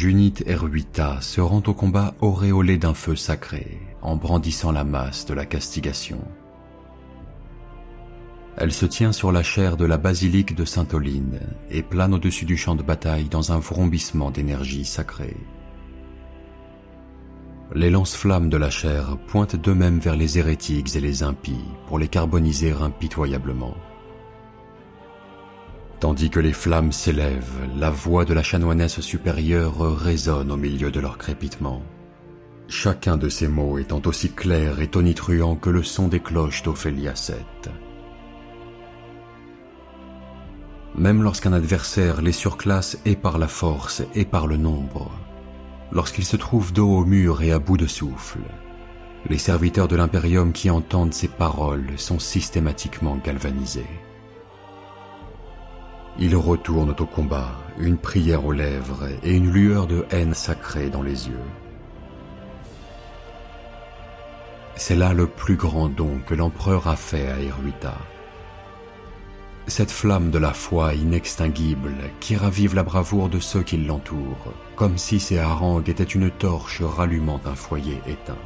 Junit Erhuita se rend au combat auréolé d'un feu sacré, en brandissant la masse de la castigation. Elle se tient sur la chaire de la basilique de Sainte-Oline et plane au-dessus du champ de bataille dans un vrombissement d'énergie sacrée. Les lance-flammes de la chair pointent d'eux-mêmes vers les hérétiques et les impies pour les carboniser impitoyablement. Tandis que les flammes s'élèvent, la voix de la chanoinesse supérieure résonne au milieu de leur crépitement. Chacun de ces mots étant aussi clair et tonitruant que le son des cloches d'Ophélia 7. Même lorsqu'un adversaire les surclasse et par la force et par le nombre, lorsqu'ils se trouvent dos au mur et à bout de souffle, les serviteurs de l'impérium qui entendent ces paroles sont systématiquement galvanisés. Ils retournent au combat, une prière aux lèvres et une lueur de haine sacrée dans les yeux. C'est là le plus grand don que l'empereur a fait à Eruita. Cette flamme de la foi inextinguible qui ravive la bravoure de ceux qui l'entourent, comme si ces harangues étaient une torche rallumant un foyer éteint.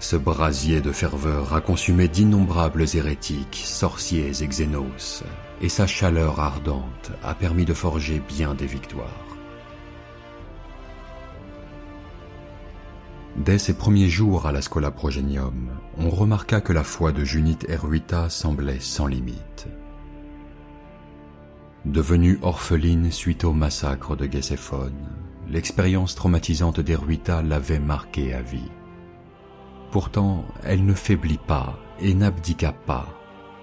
Ce brasier de ferveur a consumé d'innombrables hérétiques, sorciers et xénos, et sa chaleur ardente a permis de forger bien des victoires. Dès ses premiers jours à la Scola Progenium, on remarqua que la foi de Junit Erhuita semblait sans limite. Devenue orpheline suite au massacre de Gcéphone, l'expérience traumatisante d'Erhuita l'avait marquée à vie. Pourtant, elle ne faiblit pas et n'abdiqua pas.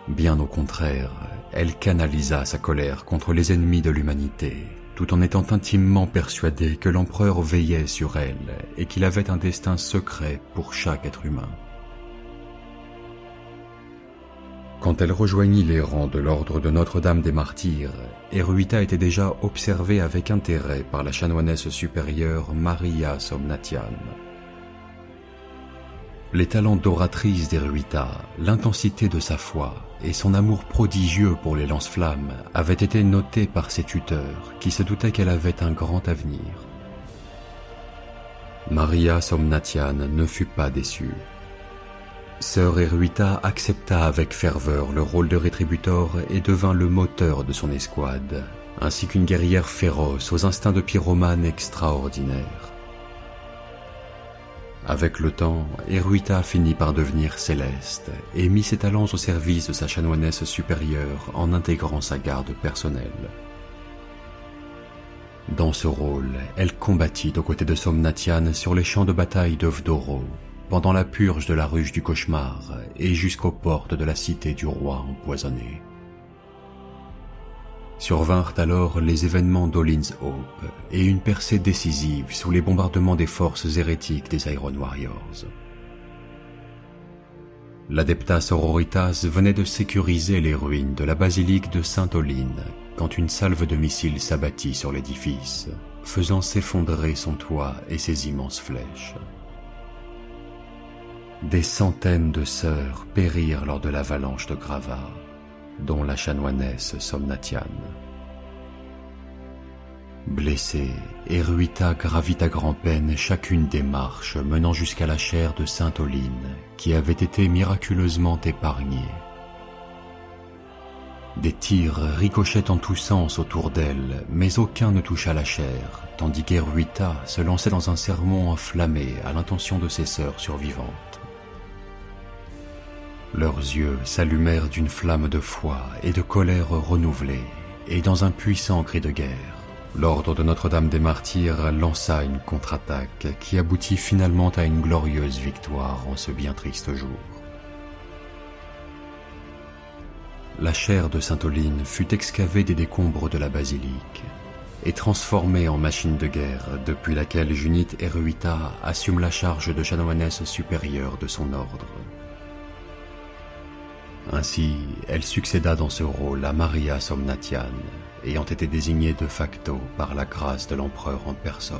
Bien au contraire, elle canalisa sa colère contre les ennemis de l'humanité, tout en étant intimement persuadée que l'empereur veillait sur elle et qu'il avait un destin secret pour chaque être humain. Quand elle rejoignit les rangs de l'ordre de Notre-Dame des Martyrs, Eruita était déjà observée avec intérêt par la chanoinesse supérieure Maria Somnatian. Les talents d'oratrice d'Eruita, l'intensité de sa foi et son amour prodigieux pour les lance-flammes avaient été notés par ses tuteurs qui se doutaient qu'elle avait un grand avenir. Maria Somnatian ne fut pas déçue. Sœur Eruita accepta avec ferveur le rôle de rétributor et devint le moteur de son escouade, ainsi qu'une guerrière féroce aux instincts de pyromane extraordinaires. Avec le temps, Eruita finit par devenir céleste et mit ses talents au service de sa chanoinesse supérieure en intégrant sa garde personnelle. Dans ce rôle, elle combattit aux côtés de Somnatian sur les champs de bataille de Vdoro, pendant la purge de la ruche du cauchemar et jusqu'aux portes de la cité du roi empoisonné. Survinrent alors les événements d'Olin's Hope et une percée décisive sous les bombardements des forces hérétiques des Iron Warriors. L'Adeptas Sororitas venait de sécuriser les ruines de la basilique de Sainte-Oline quand une salve de missiles s'abattit sur l'édifice, faisant s'effondrer son toit et ses immenses flèches. Des centaines de sœurs périrent lors de l'avalanche de gravats, dont la chanoinesse Somnatiane. Blessée, Eruita gravit à grand-peine chacune des marches menant jusqu'à la chaire de Sainte Oline, qui avait été miraculeusement épargnée. Des tirs ricochettent en tous sens autour d'elle, mais aucun ne toucha la chair, tandis qu'Eruita se lançait dans un sermon enflammé à l'intention de ses sœurs survivantes. Leurs yeux s'allumèrent d'une flamme de foi et de colère renouvelée, et dans un puissant cri de guerre, l'ordre de Notre-Dame des Martyrs lança une contre-attaque qui aboutit finalement à une glorieuse victoire en ce bien triste jour. La chair de Sainte-Oline fut excavée des décombres de la basilique et transformée en machine de guerre depuis laquelle Junite Eruita assume la charge de chanoinesse supérieure de son ordre. Ainsi, elle succéda dans ce rôle à Maria Somnatiane, ayant été désignée de facto par la grâce de l'empereur en personne.